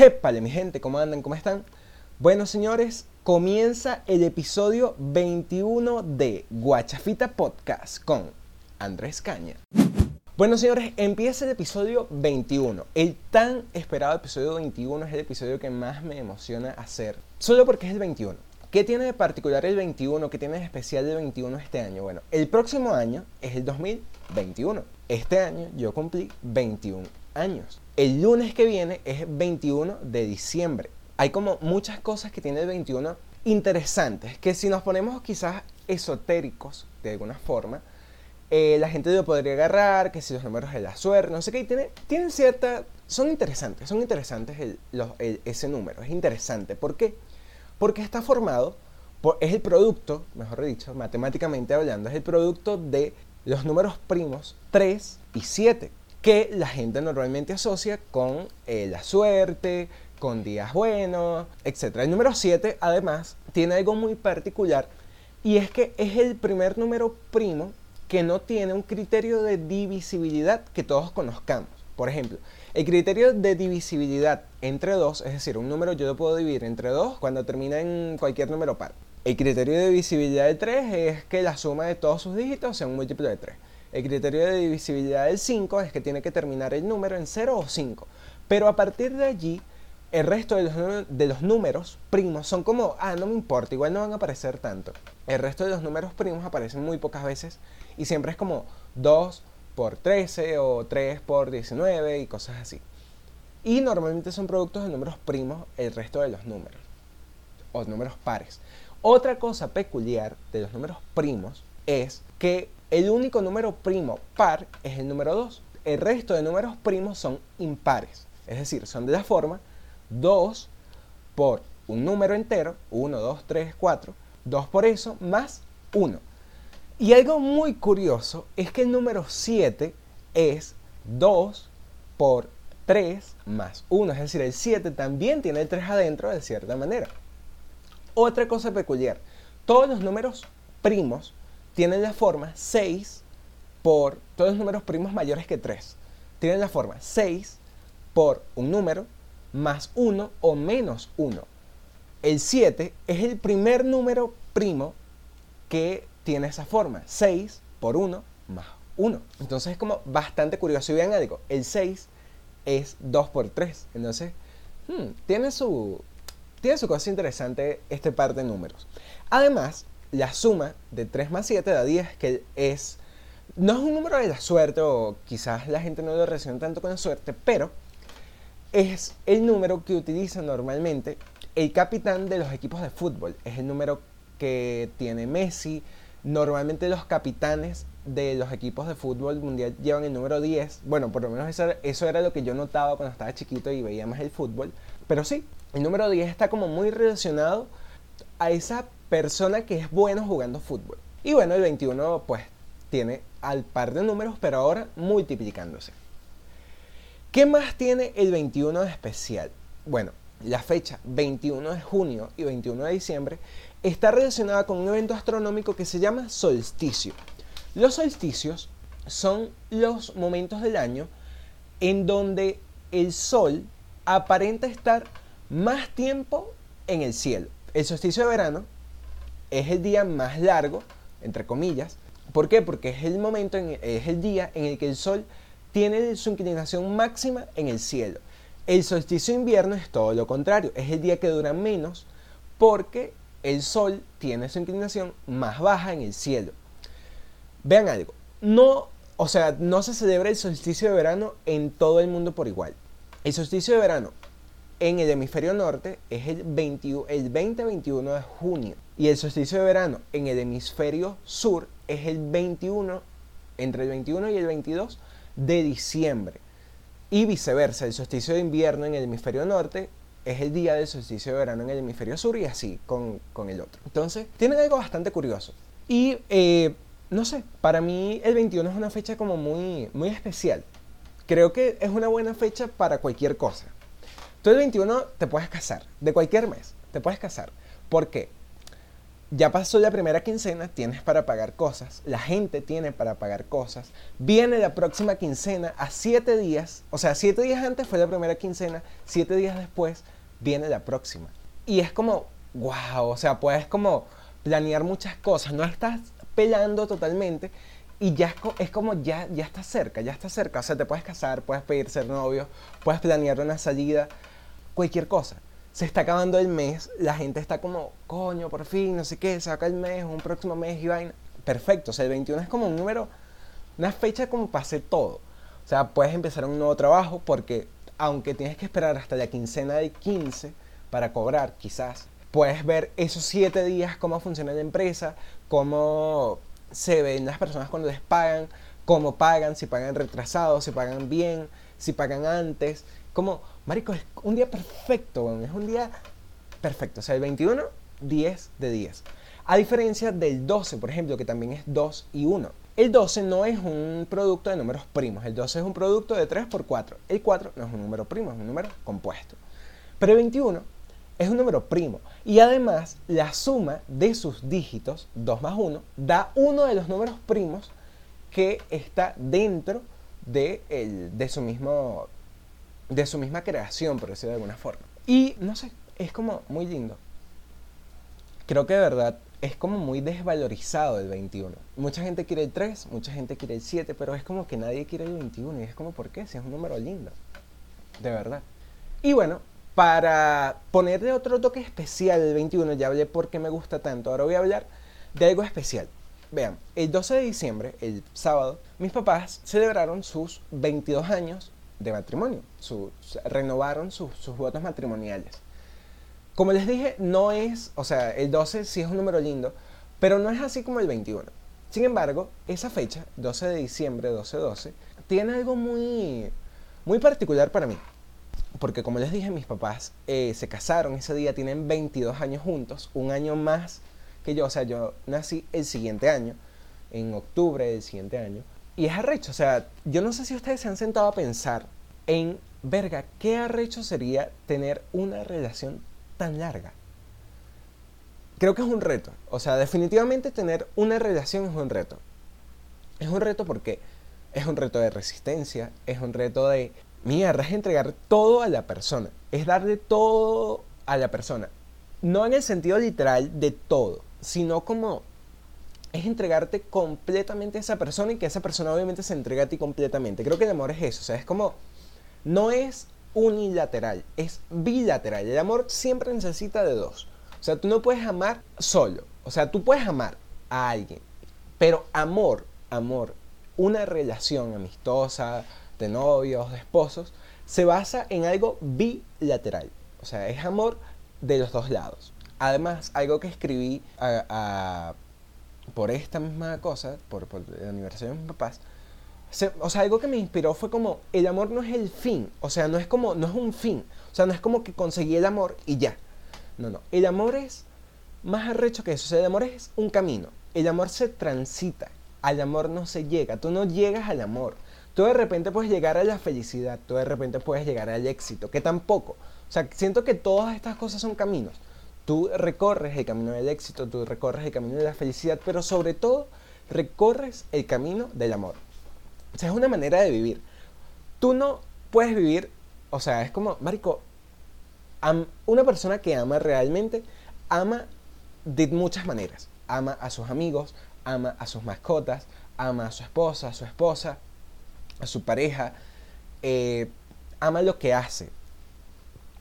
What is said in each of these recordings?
Jépale, mi gente, ¿cómo andan? ¿Cómo están? Bueno, señores, comienza el episodio 21 de Guachafita Podcast con Andrés Caña. Bueno, señores, empieza el episodio 21. El tan esperado episodio 21 es el episodio que más me emociona hacer, solo porque es el 21. ¿Qué tiene de particular el 21? ¿Qué tiene de especial el 21 este año? Bueno, el próximo año es el 2021. Este año yo cumplí 21 años. El lunes que viene es 21 de diciembre. Hay como muchas cosas que tiene el 21 interesantes, que si nos ponemos quizás esotéricos de alguna forma, eh, la gente lo podría agarrar, que si los números de la suerte, no sé qué, tiene, tienen cierta... Son interesantes, son interesantes ese número, es interesante. ¿Por qué? Porque está formado, por, es el producto, mejor dicho, matemáticamente hablando, es el producto de los números primos 3 y 7 que la gente normalmente asocia con eh, la suerte, con días buenos, etc. El número 7, además, tiene algo muy particular y es que es el primer número primo que no tiene un criterio de divisibilidad que todos conozcamos. Por ejemplo, el criterio de divisibilidad entre 2, es decir, un número yo lo puedo dividir entre 2 cuando termina en cualquier número par. El criterio de divisibilidad de 3 es que la suma de todos sus dígitos sea un múltiplo de 3. El criterio de divisibilidad del 5 es que tiene que terminar el número en 0 o 5. Pero a partir de allí, el resto de los, de los, números primos son como, ah, no me importa, igual no van a aparecer tanto. El resto de los números primos aparecen muy pocas veces y siempre es como 2 por 13 o 3 por 19 y cosas así. Y normalmente son productos de números primos el resto de los números, o números pares. Otra cosa peculiar de los números primos es que el único número primo par es el número 2. El resto de números primos son impares. Es decir, son de la forma 2 por un número entero, 1, 2, 3, 4, 2 por eso, más 1. Y algo muy curioso es que el número 7 es 2 por 3 más 1. Es decir, el 7 también tiene el 3 adentro de cierta manera. Otra cosa peculiar, todos los números primos tienen la forma 6 por todos los números primos mayores que 3. Tienen la forma 6 por un número más 1 o menos 1. El 7 es el primer número primo que tiene esa forma. 6 por 1 más 1. Entonces es como bastante curioso. Y vean algo, el 6 es 2 por 3. Entonces, hmm, tiene, su, tiene su cosa interesante este par de números. Además, la suma de 3 más 7 da 10, que es... No es un número de la suerte, o quizás la gente no lo relaciona tanto con la suerte, pero es el número que utiliza normalmente el capitán de los equipos de fútbol. Es el número que tiene Messi. Normalmente los capitanes de los equipos de fútbol mundial llevan el número 10. Bueno, por lo menos eso, eso era lo que yo notaba cuando estaba chiquito y veía más el fútbol. Pero sí, el número 10 está como muy relacionado a esa persona que es bueno jugando fútbol. Y bueno, el 21 pues tiene al par de números, pero ahora multiplicándose. ¿Qué más tiene el 21 de especial? Bueno, la fecha 21 de junio y 21 de diciembre está relacionada con un evento astronómico que se llama solsticio. Los solsticios son los momentos del año en donde el sol aparenta estar más tiempo en el cielo. El solsticio de verano es el día más largo, entre comillas. ¿Por qué? Porque es el momento, es el día en el que el Sol tiene su inclinación máxima en el cielo. El solsticio de invierno es todo lo contrario, es el día que dura menos porque el Sol tiene su inclinación más baja en el cielo. Vean algo, no, o sea, no se celebra el solsticio de verano en todo el mundo por igual. El solsticio de verano en el hemisferio norte es el, 20, el 20-21 de junio y el solsticio de verano en el hemisferio sur es el 21, entre el 21 y el 22 de diciembre. Y viceversa, el solsticio de invierno en el hemisferio norte es el día del solsticio de verano en el hemisferio sur y así con, el otro. Entonces, tiene algo bastante curioso. Y, eh, no sé, para mí el 21 es una fecha como muy, muy especial. Creo que es una buena fecha para cualquier cosa. Tú el 21 te puedes casar, de cualquier mes, te puedes casar. ¿Por qué? ya pasó la primera quincena, tienes para pagar cosas, la gente tiene para pagar cosas, viene la próxima quincena a siete días, o sea, siete días antes fue la primera quincena, siete días después viene la próxima. Y es como, wow, o sea, puedes como planear muchas cosas, no estás pelando totalmente y ya es, como ya, ya está cerca, ya está cerca, o sea, te puedes casar, puedes pedir ser novio, puedes planear una salida, cualquier cosa se está acabando el mes, la gente está como, coño, por fin, no sé qué, saca el mes, un próximo mes y vaina. Perfecto, o sea, el 21 es como un número, una fecha como para hacer todo. O sea, puedes empezar un nuevo trabajo porque aunque tienes que esperar hasta la quincena del 15 para cobrar, quizás, puedes ver esos 7 días cómo funciona la empresa, cómo se ven las personas cuando les pagan, cómo pagan, si pagan retrasados, si pagan bien, si pagan antes, como, marico, es un día perfecto, es un día perfecto. O sea, el 21, 10 de 10. A diferencia del 12, por ejemplo, que también es 2 y 1. El 12 no es un producto de números primos, el 12 es un producto de 3 por 4. El 4 no es un número primo, es un número compuesto. Pero el 21 es un número primo. Y además, la suma de sus dígitos, 2 más 1, da uno de los números primos que está dentro de, el, de su mismo de su misma creación, por decirlo de alguna forma. Y no sé, es como muy lindo. Creo que de verdad es como muy desvalorizado el 21. Mucha gente quiere el 3, mucha gente quiere el 7, pero es como que nadie quiere el 21. Y es como, ¿por qué? Si es un número lindo. De verdad. Y bueno, para ponerle otro toque especial el 21, ya hablé por qué me gusta tanto. Ahora voy a hablar de algo especial. Vean, el 12 de diciembre, el sábado, mis papás celebraron sus 22 años de matrimonio, renovaron sus votos matrimoniales. Como les dije, no es, o sea, el 12 sí es un número lindo, pero no es así como el 21. Sin embargo, esa fecha, 12 de diciembre, 12-12, tiene algo muy, muy particular para mí. Porque como les dije, mis papás eh, se casaron ese día, tienen 22 años juntos, un año más que yo, o sea, yo nací el siguiente año, en octubre del siguiente año, y es arrecho, o sea, yo no sé si ustedes se han sentado a pensar en, verga, qué arrecho sería tener una relación tan larga. Creo que es un reto, o sea, definitivamente tener una relación es un reto. Es un reto porque es un reto de resistencia, es un reto de, mierda, es entregar todo a la persona, es darle todo a la persona. No en el sentido literal de todo, sino como es entregarte completamente a esa persona y que esa persona obviamente se entrega a ti completamente. Creo que el amor es eso, o sea, es como, no es unilateral, es bilateral. El amor siempre necesita de dos. O sea, tú no puedes amar solo, o sea, tú puedes amar a alguien, pero amor, amor, una relación amistosa, de novios, de esposos, se basa en algo bilateral. O sea, es amor de los dos lados. Además, algo que escribí por esta misma cosa, por, el aniversario de mis papás, o sea, algo que me inspiró fue como, el amor no es el fin, o sea, no es como, no es un fin, o sea, no es como que conseguí el amor y ya. No, no, el amor es más arrecho que eso, o sea, el amor es un camino, el amor se transita, al amor no se llega, tú no llegas al amor, tú de repente puedes llegar a la felicidad, tú de repente puedes llegar al éxito, que tampoco, o sea, siento que todas estas cosas son caminos, Tú recorres el camino del éxito, tú recorres el camino de la felicidad, pero sobre todo recorres el camino del amor. O sea, es una manera de vivir. Tú no puedes vivir, o sea, es como, Marico, una persona que ama realmente, ama de muchas maneras. Ama a sus amigos, ama a sus mascotas, ama a su esposa, a su esposa, a su pareja, eh, ama lo que hace,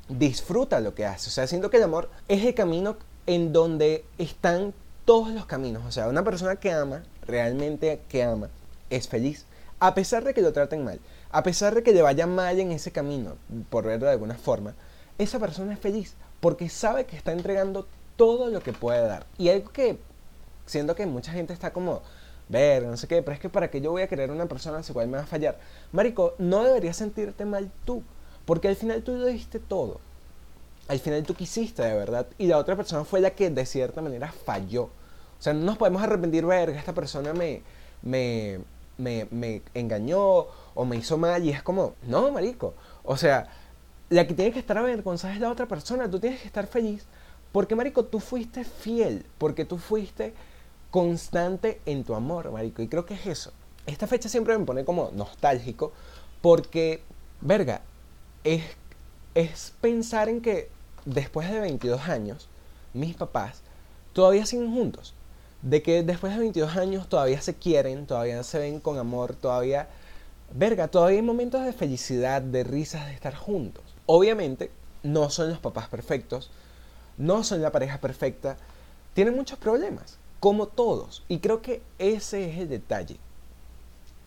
disfruta lo que hace. O sea, siento que el amor es el camino en donde están todos los caminos. O sea, una persona que ama, realmente que ama, es feliz. A pesar de que lo traten mal, a pesar de que le vaya mal en ese camino, por verlo de alguna forma, esa persona es feliz porque sabe que está entregando todo lo que puede dar. Y algo que siento que mucha gente está como, ver, no sé qué, pero es que para que yo voy a querer una persona si cual me va a fallar. Marico, no deberías sentirte mal tú. Porque al final tú lo diste todo. Al final tú quisiste de verdad. Y la otra persona fue la que de cierta manera falló. O sea, no nos podemos arrepentir, verga, esta persona me, me, me, me engañó o me hizo mal. Y es como, no, marico. O sea, la que tiene que estar avergonzada es la otra persona. Tú tienes que estar feliz Porque, Marico, tú fuiste fiel, porque tú fuiste constante en tu amor, Marico. Y creo que es eso. Esta fecha siempre me pone como nostálgico, porque, verga, es, es pensar en que después de 22 años, mis papás todavía siguen juntos. De que después de 22 años todavía se quieren, todavía se ven con amor, todavía, verga, todavía hay momentos de felicidad, de risas, de estar juntos. Obviamente, no son los papás perfectos, no son la pareja perfecta, tienen muchos problemas, como todos. Y creo que ese es el detalle.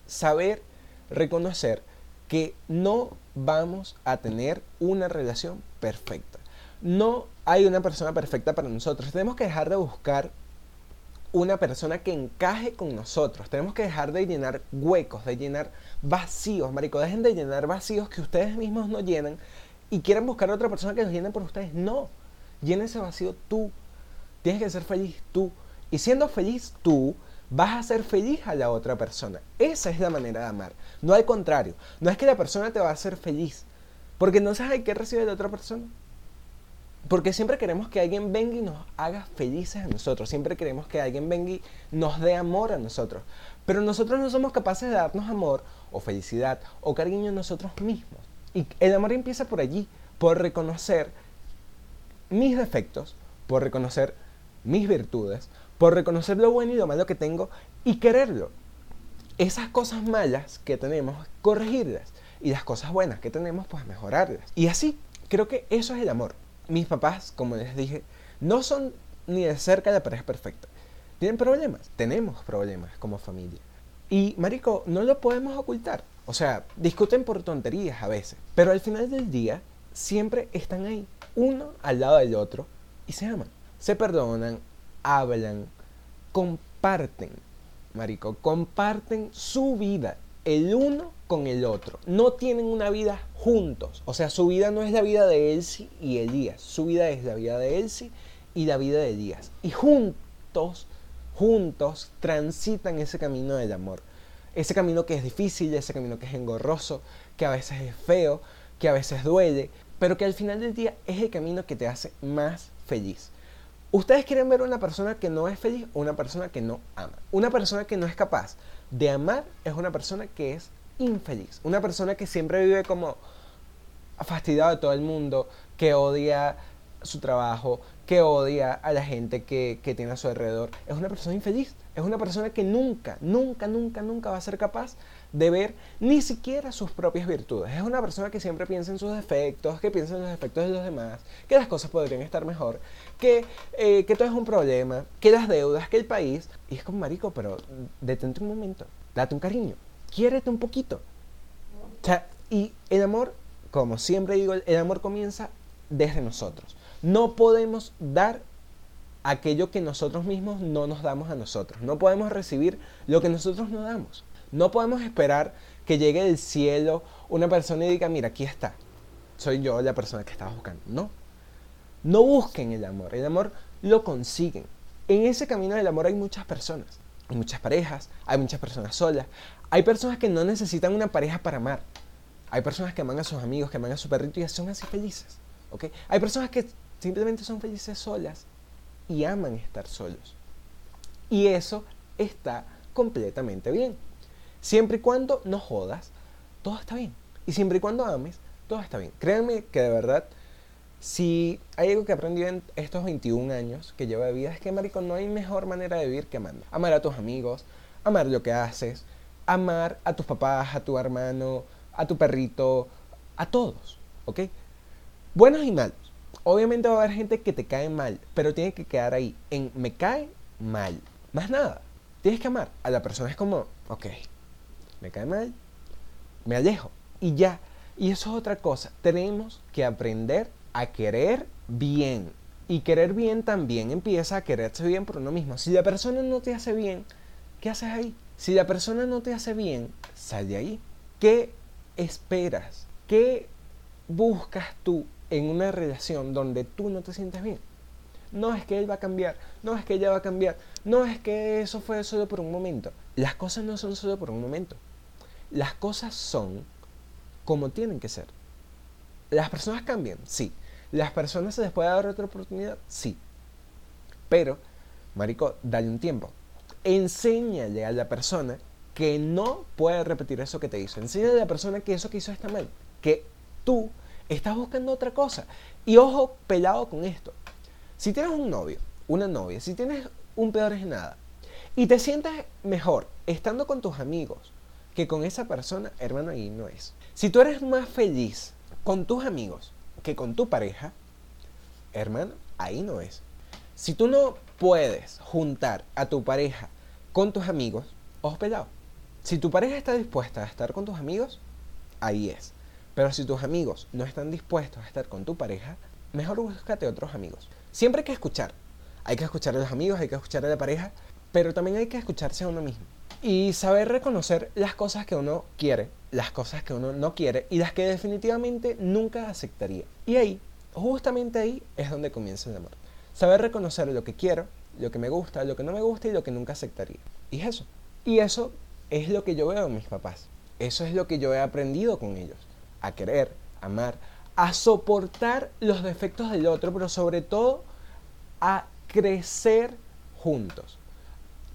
Saber reconocer que no vamos a tener una relación perfecta. No hay una persona perfecta para nosotros. Tenemos que dejar de buscar una persona que encaje con nosotros. Tenemos que dejar de llenar huecos, de llenar vacíos, marico. Dejen de llenar vacíos que ustedes mismos no llenan y quieren buscar a otra persona que los llene por ustedes. No, llena ese vacío tú. Tienes que ser feliz tú. Y siendo feliz tú, vas a ser feliz a la otra persona. Esa es la manera de amar. No al contrario. No es que la persona te va a hacer feliz. Porque no sabes qué recibe de la otra persona. Porque siempre queremos que alguien venga y nos haga felices a nosotros. Siempre queremos que alguien venga y nos dé amor a nosotros. Pero nosotros no somos capaces de darnos amor o felicidad o cariño a nosotros mismos. Y el amor empieza por allí, por reconocer mis defectos, por reconocer mis virtudes, por reconocer lo bueno y lo malo que tengo y quererlo. Esas cosas malas que tenemos, corregirlas. Y las cosas buenas que tenemos, pues mejorarlas. Y así, creo que eso es el amor mis papás, como les dije, no son ni de cerca la pareja perfecta. Tienen problemas, tenemos problemas como familia. Y, Marico, no lo podemos ocultar. O sea, discuten por tonterías a veces. Pero al final del día, siempre están ahí, uno al lado del otro, y se aman. Se perdonan, hablan, comparten. Marico, comparten su vida el uno con el otro. No tienen una vida juntos. O sea, su vida no es la vida de Elsie y Elías. Su vida es la vida de Elsie y la vida de Elías. Y juntos, juntos, transitan ese camino del amor. Ese camino que es difícil, ese camino que es engorroso, que a veces es feo, que a veces duele, pero que al final del día es el camino que te hace más feliz. Ustedes quieren ver una persona que no es feliz o una persona que no ama. Una persona que no es capaz de amar es una persona que es infeliz. Una persona que siempre vive como fastidiado de todo el mundo, que odia su trabajo, que odia a la gente que, que, tiene a su alrededor. Es una persona infeliz. Es una persona que nunca, nunca, nunca, nunca va a ser capaz de ver ni siquiera sus propias virtudes. Es una persona que siempre piensa en sus defectos, que piensa en los defectos de los demás, que las cosas podrían estar mejor, que, eh, que todo es un problema, que las deudas, que el país. Y es como, marico, pero detente un momento, date un cariño, quiérete un poquito. Y el amor, como siempre digo, el amor comienza desde nosotros. No podemos dar aquello que nosotros mismos no nos damos a nosotros. No podemos recibir lo que nosotros no damos. No podemos esperar que llegue del cielo una persona y diga, mira, aquí está. Soy yo la persona que estaba buscando. No. No busquen el amor. El amor lo consiguen. En ese camino del amor hay muchas personas. Hay muchas parejas, hay muchas personas solas. Hay personas que no necesitan una pareja para amar. Hay personas que aman a sus amigos, que aman a su perrito y son así felices. ¿okay? Hay personas que simplemente son felices solas y aman estar solos. Y eso está completamente bien. Siempre y cuando no jodas, todo está bien. Y siempre y cuando ames, todo está bien. Créanme que de verdad, si hay algo que aprendí en estos 21 años que llevo de vida, es que, marico, no hay mejor manera de vivir que amando. Amar a tus amigos, amar lo que haces, amar a tus papás, a tu hermano, a tu perrito, a todos, ¿ok? Buenos y malos. Obviamente va a haber gente que te cae mal, pero tiene que quedar ahí en me cae mal. Más nada. Tienes que amar a la persona. Es como, ok, me cae mal, me alejo y ya. Y eso es otra cosa. Tenemos que aprender a querer bien. Y querer bien también empieza a quererse bien por uno mismo. Si la persona no te hace bien, ¿qué haces ahí? Si la persona no te hace bien, sal de ahí. ¿Qué esperas? ¿Qué buscas tú en una relación donde tú no te sientes bien? No es que él va a cambiar, no es que ella va a cambiar, no es que eso fue solo por un momento. Las cosas no son solo por un momento las cosas son como tienen que ser. Las personas cambian, sí. ¿Las personas se les puede dar otra oportunidad? Sí. Pero, Marico, dale un tiempo. Enséñale a la persona que no puede repetir eso que te hizo. Enséñale a la persona que eso que hizo está mal. Que tú estás buscando otra cosa. Y ojo, pelado con esto. Si tienes un novio, una novia, si tienes un peor es nada, y te sientes mejor estando con tus amigos que con esa persona, hermano, ahí no es. Si tú eres más feliz con tus amigos que con tu pareja, hermano, ahí no es. Si tú no puedes juntar a tu pareja con tus amigos, os pelado. Si tu pareja está dispuesta a estar con tus amigos, ahí es. Pero si tus amigos no están dispuestos a estar con tu pareja, mejor búscate otros amigos. Siempre hay que escuchar. Hay que escuchar a los amigos, hay que escuchar a la pareja, pero también hay que escucharse a uno mismo. Y saber reconocer las cosas que uno quiere, las cosas que uno no quiere y las que definitivamente nunca aceptaría. Y ahí, justamente ahí, es donde comienza el amor. Saber reconocer lo que quiero, lo que me gusta, lo que no me gusta y lo que nunca aceptaría. Y eso. Y eso es lo que yo veo en mis papás. Eso es lo que yo he aprendido con ellos. A querer, amar, a soportar los defectos del otro, pero sobre todo a crecer juntos.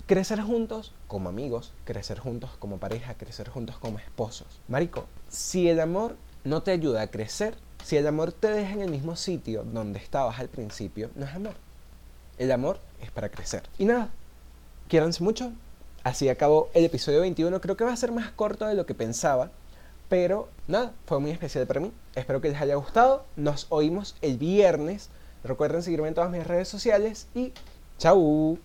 Crecer juntos como amigos, crecer juntos como pareja, crecer juntos como esposos. Marico, si el amor no te ayuda a crecer, si el amor te deja en el mismo sitio donde estabas al principio, no es amor. El amor es para crecer. Y nada, quiéranse mucho. Así acabó el episodio 21. Creo que va a ser más corto de lo que pensaba. Pero nada, fue muy especial para mí. Espero que les haya gustado. Nos oímos el viernes. Recuerden seguirme en todas mis redes sociales y chau.